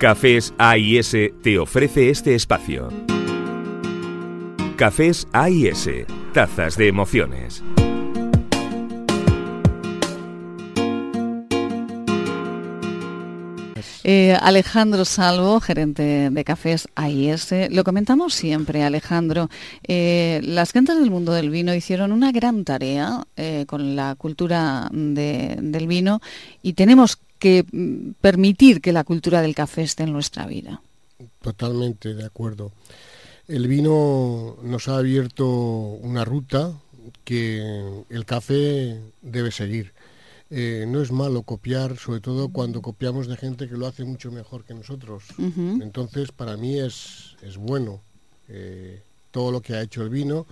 Cafés AIS te ofrece este espacio. Cafés AIS, tazas de emociones. Eh, Alejandro Salvo, gerente de Cafés AIS. Lo comentamos siempre, Alejandro. Eh, las gentes del mundo del vino hicieron una gran tarea eh, con la cultura del vino y tenemos que mm, permitir que la cultura del café esté en nuestra vida. Totalmente de acuerdo. El vino nos ha abierto una ruta que el café debe seguir. Eh, no es malo copiar, sobre todo cuando copiamos de gente que lo hace mucho mejor que nosotros. Entonces, para mí es, es bueno eh, todo lo que ha hecho el vino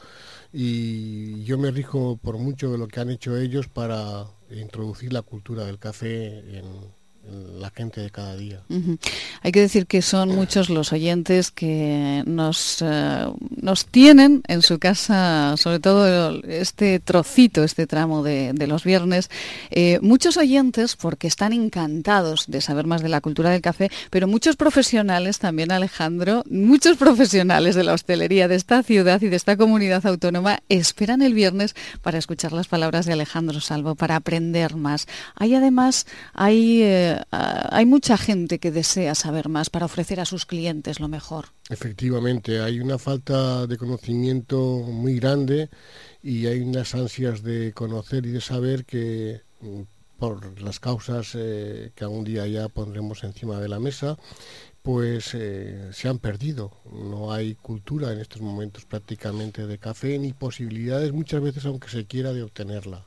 y yo me rijo por mucho de lo que han hecho ellos para introducir la cultura del café en, la gente de cada día. Hay que decir que son muchos los oyentes que nos, eh, nos tienen en su casa, sobre todo este trocito, este tramo de, los viernes, eh, muchos oyentes porque están encantados de saber más de la cultura del café, pero muchos profesionales también, Alejandro, muchos profesionales de la hostelería de esta ciudad y de esta comunidad autónoma esperan el viernes para escuchar las palabras de Alejandro Salvo, para aprender más. Hay además, hay... Eh, hay mucha gente que desea saber más para ofrecer a sus clientes lo mejor. Efectivamente, hay una falta de conocimiento muy grande y hay unas ansias de conocer y de saber que mm, por las causas eh, que algún día ya pondremos encima de la mesa, pues eh, se han perdido. No hay cultura en estos momentos prácticamente de café ni posibilidades muchas veces aunque se quiera de obtenerla.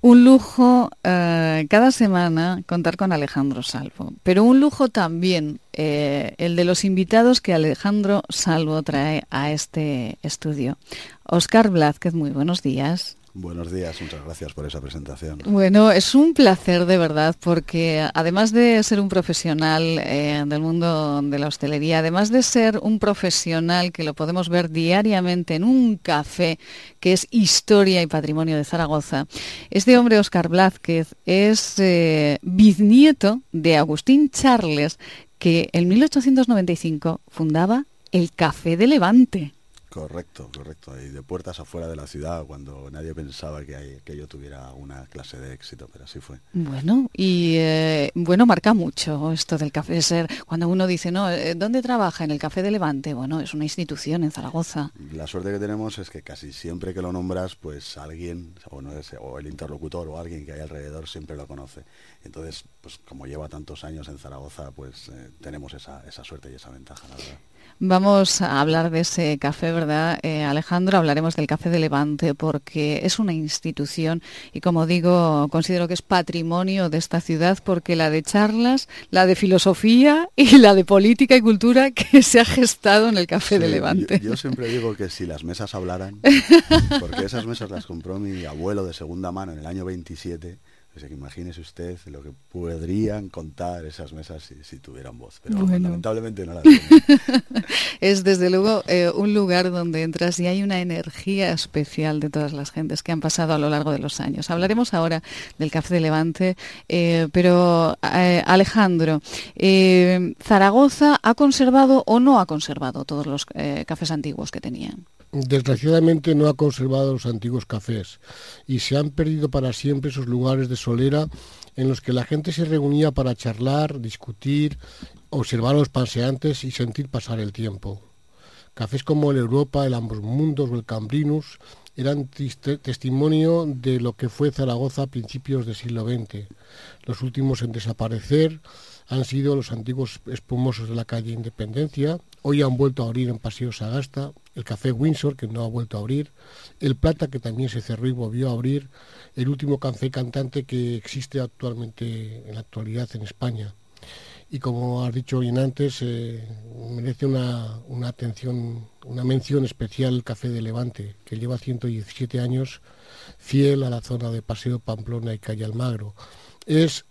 Un lujo eh, cada semana contar con Alejandro Salvo, pero un lujo también eh, el de los invitados que Alejandro Salvo trae a este estudio. Oscar Blázquez, muy buenos días. Buenos días, muchas gracias por esa presentación. Bueno, es un placer de verdad porque además de ser un profesional eh, del mundo de la hostelería, además de ser un profesional que lo podemos ver diariamente en un café que es historia y patrimonio de Zaragoza, este hombre, Oscar Blázquez, es eh, bisnieto de Agustín Charles, que en 1895 fundaba el Café de Levante. Correcto, correcto. Y de puertas afuera de la ciudad, cuando nadie pensaba que, que yo tuviera una clase de éxito, pero así fue. Bueno, y eh, bueno, marca mucho esto del café ser. Cuando uno dice, no, eh, ¿dónde trabaja? En el Café de Levante. Bueno, es una institución en Zaragoza. La suerte que tenemos es que casi siempre que lo nombras, pues alguien, o, no es, o el interlocutor o alguien que hay alrededor siempre lo conoce. Entonces, pues como lleva tantos años en Zaragoza, pues eh, tenemos esa, esa suerte y esa ventaja, la verdad. Vamos a hablar de ese café, ¿verdad? Eh, Alejandro, hablaremos del Café de Levante porque es una institución y como digo, considero que es patrimonio de esta ciudad porque la de charlas, la de filosofía y la de política y cultura que se ha gestado en el Café de Levante. Yo, yo, siempre digo que si las mesas hablaran, porque esas mesas las compró mi abuelo de segunda mano en el año 27 que imagínese usted lo que podrían contar esas mesas si, tuvieran voz, pero lamentablemente no las Es desde luego eh, un lugar donde entras y hay una energía especial de todas las gentes que han pasado a lo largo de los años. Hablaremos ahora del Café de Levante, eh, pero eh, Alejandro, ¿Zaragoza ha conservado o no ha conservado todos los cafés antiguos que tenían? Desgraciadamente no ha conservado los antiguos cafés y se han perdido para siempre esos lugares de solera en los que la gente se reunía para charlar, discutir, observar a los paseantes y sentir pasar el tiempo. Cafés como el Europa, el Ambos Mundos o el Cambrinus eran testimonio de lo que fue Zaragoza a principios del siglo XX. Los últimos en desaparecer han sido los antiguos espumosos de la calle Independencia, hoy han vuelto a abrir en Paseo Sagasta, el Café Windsor, que no ha vuelto a abrir, el Plata, que también se cerró y volvió a abrir, el último café cantante que existe actualmente en la actualidad en España. Y como has dicho bien antes, eh, merece una, una atención, una mención especial el Café de Levante, que lleva 117 años fiel a la zona de Paseo Pamplona y Calle Almagro. Es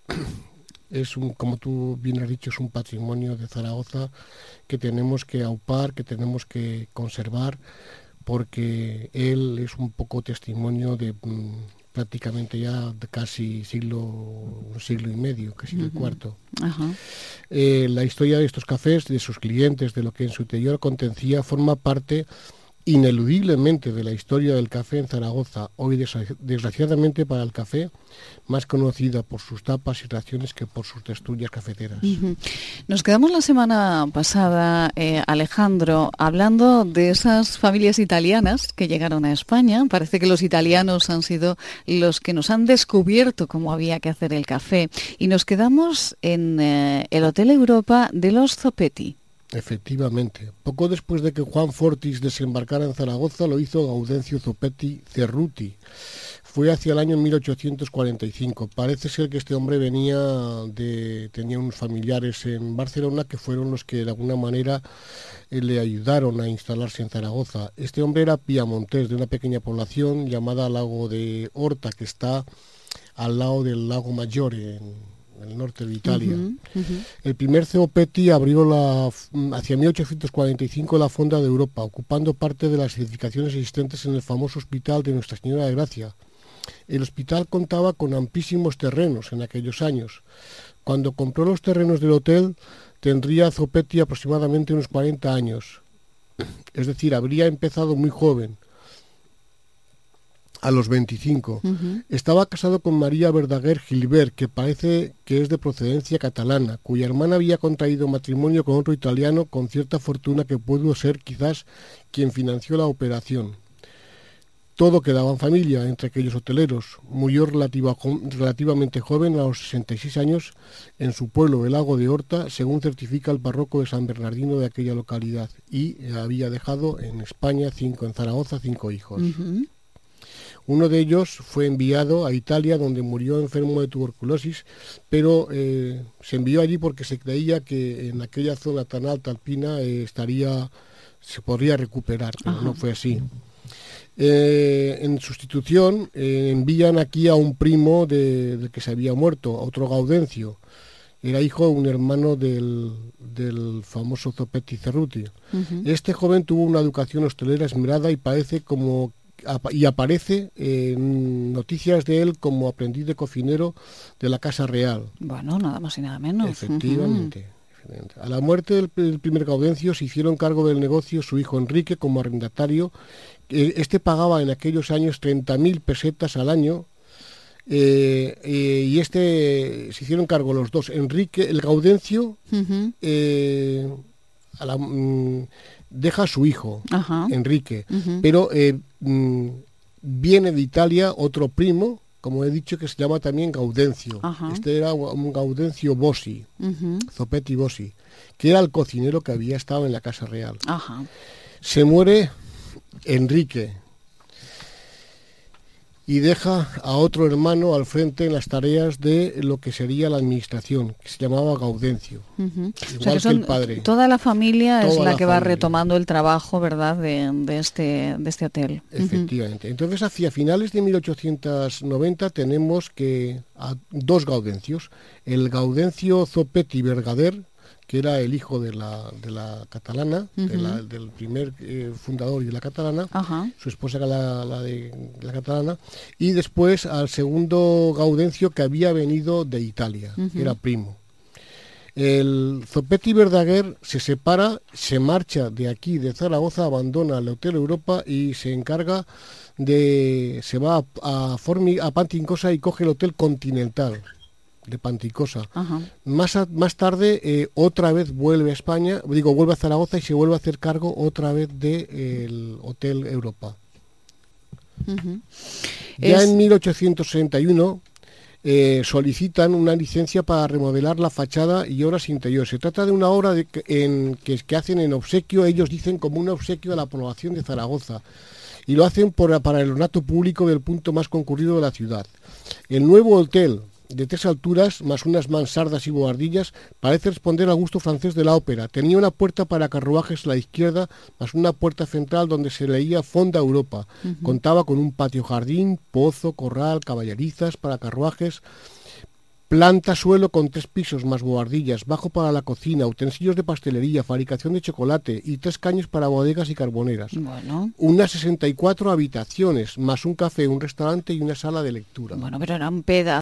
es un, como tú bien has dicho, es un patrimonio de Zaragoza que tenemos que aupar, que tenemos que conservar, porque él es un poco testimonio de mm, prácticamente ya de casi siglo, un siglo y medio, casi el cuarto. Eh, la historia de estos cafés, de sus clientes, de lo que en su interior contencía, forma parte ineludiblemente de la historia del café en Zaragoza, hoy desgraciadamente para el café, más conocida por sus tapas y raciones que por sus texturas cafeteras. Nos quedamos la semana pasada, eh, Alejandro, hablando de esas familias italianas que llegaron a España. Parece que los italianos han sido los que nos han descubierto cómo había que hacer el café. Y nos quedamos en eh, el Hotel Europa de los Zopetti. Efectivamente. Poco después de que Juan Fortis desembarcara en Zaragoza, lo hizo Gaudencio Zopetti Cerruti. Fue hacia el año 1845. Parece ser que este hombre venía de. tenía unos familiares en Barcelona que fueron los que de alguna manera eh, le ayudaron a instalarse en Zaragoza. Este hombre era piamontés de una pequeña población llamada Lago de Horta, que está al lado del Lago Mayor el norte de Italia. El primer Ceopetti abrió la, hacia 1845 la Fonda de Europa, ocupando parte de las edificaciones existentes en el famoso hospital de Nuestra Señora de Gracia. El hospital contaba con amplísimos terrenos en aquellos años. Cuando compró los terrenos del hotel, tendría Zopetti aproximadamente unos 40 años. Es decir, habría empezado muy joven a los 25. Estaba casado con María Verdaguer Gilbert, que parece que es de procedencia catalana, cuya hermana había contraído matrimonio con otro italiano con cierta fortuna que pudo ser quizás quien financió la operación. Todo quedaba en familia entre aquellos hoteleros. Murió relativamente joven, a los 66 años, en su pueblo, el lago de Horta, según certifica el párroco de San Bernardino de aquella localidad, y había dejado en España cinco, en Zaragoza, cinco hijos. Uno de ellos fue enviado a Italia, donde murió enfermo de tuberculosis, pero eh, se envió allí porque se creía que en aquella zona tan alta alpina eh, estaría, se podría recuperar, pero no fue así. Eh, en sustitución envían aquí a un primo del que se había muerto, a otro Gaudencio. Era hijo de un hermano del, famoso Zopetti Cerruti. Este joven tuvo una educación hostelera esmerada y parece como y aparece en noticias de él como aprendiz de cocinero de la Casa Real. Bueno, nada más y nada menos. Efectivamente. A la muerte del, primer Gaudencio se hicieron cargo del negocio su hijo Enrique como arrendatario. Este pagaba en aquellos años 30.000 pesetas al año eh, eh, y este se hicieron cargo los dos. Enrique, el Gaudencio, eh, a la, mm, deja a su hijo, Enrique, pero eh, mm, viene de Italia otro primo, como he dicho, que se llama también Gaudencio. Este era un Gaudencio Bossi, Zopetti Bossi, que era el cocinero que había estado en la Casa Real. Se muere Enrique, y deja a otro hermano al frente en las tareas de lo que sería la administración, que se llamaba Gaudencio, igual que, el padre. Toda la familia es la, que va retomando el trabajo, ¿verdad?, de, este, de este hotel. Efectivamente. Entonces, hacia finales de 1890 tenemos que a dos Gaudencios, el Gaudencio Zopetti Vergader, que era el hijo de la, de la catalana, del primer eh, fundador de la catalana, su esposa era la, de la catalana, y después al segundo Gaudencio que había venido de Italia, era primo. El Zopetti Verdaguer se separa, se marcha de aquí, de Zaragoza, abandona el Hotel Europa y se encarga de... se va a, Formi, a Pantincosa y coge el Hotel Continental de Panticosa. Más, más tarde, eh, otra vez vuelve a España, digo, vuelve a Zaragoza y se vuelve a hacer cargo otra vez del Hotel Europa. Ya en 1861 eh, solicitan una licencia para remodelar la fachada y obras interiores. Se trata de una obra de, en, que, que hacen en obsequio, ellos dicen como un obsequio a la población de Zaragoza y lo hacen por, para el ornato público del punto más concurrido de la ciudad. El nuevo hotel de tres alturas, más unas mansardas y boardillas, parece responder al gusto francés de la ópera. Tenía una puerta para carruajes a la izquierda, más una puerta central donde se leía Fonda Europa. Contaba con un patio jardín, pozo, corral, caballerizas para carruajes, Planta suelo con tres pisos más boardillas, bajo para la cocina, utensilios de pastelería, fabricación de chocolate y tres caños para bodegas y carboneras. Bueno. Unas 64 habitaciones, más un café, un restaurante y una sala de lectura. Bueno, pero eran pedas.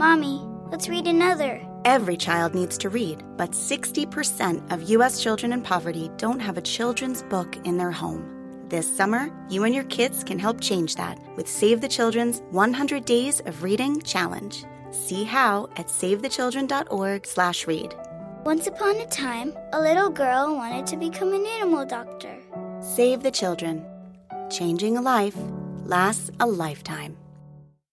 Mommy, let's read another. Every child needs to read, but 60% of U.S. children in poverty don't have a children's book in their home. This summer, you and your kids can help change that with Save the Children's 100 Days of Reading Challenge. See how at savethechildren.org/read. Once upon a time, a little girl wanted to become an animal doctor. Save the Children. Changing a life lasts a lifetime.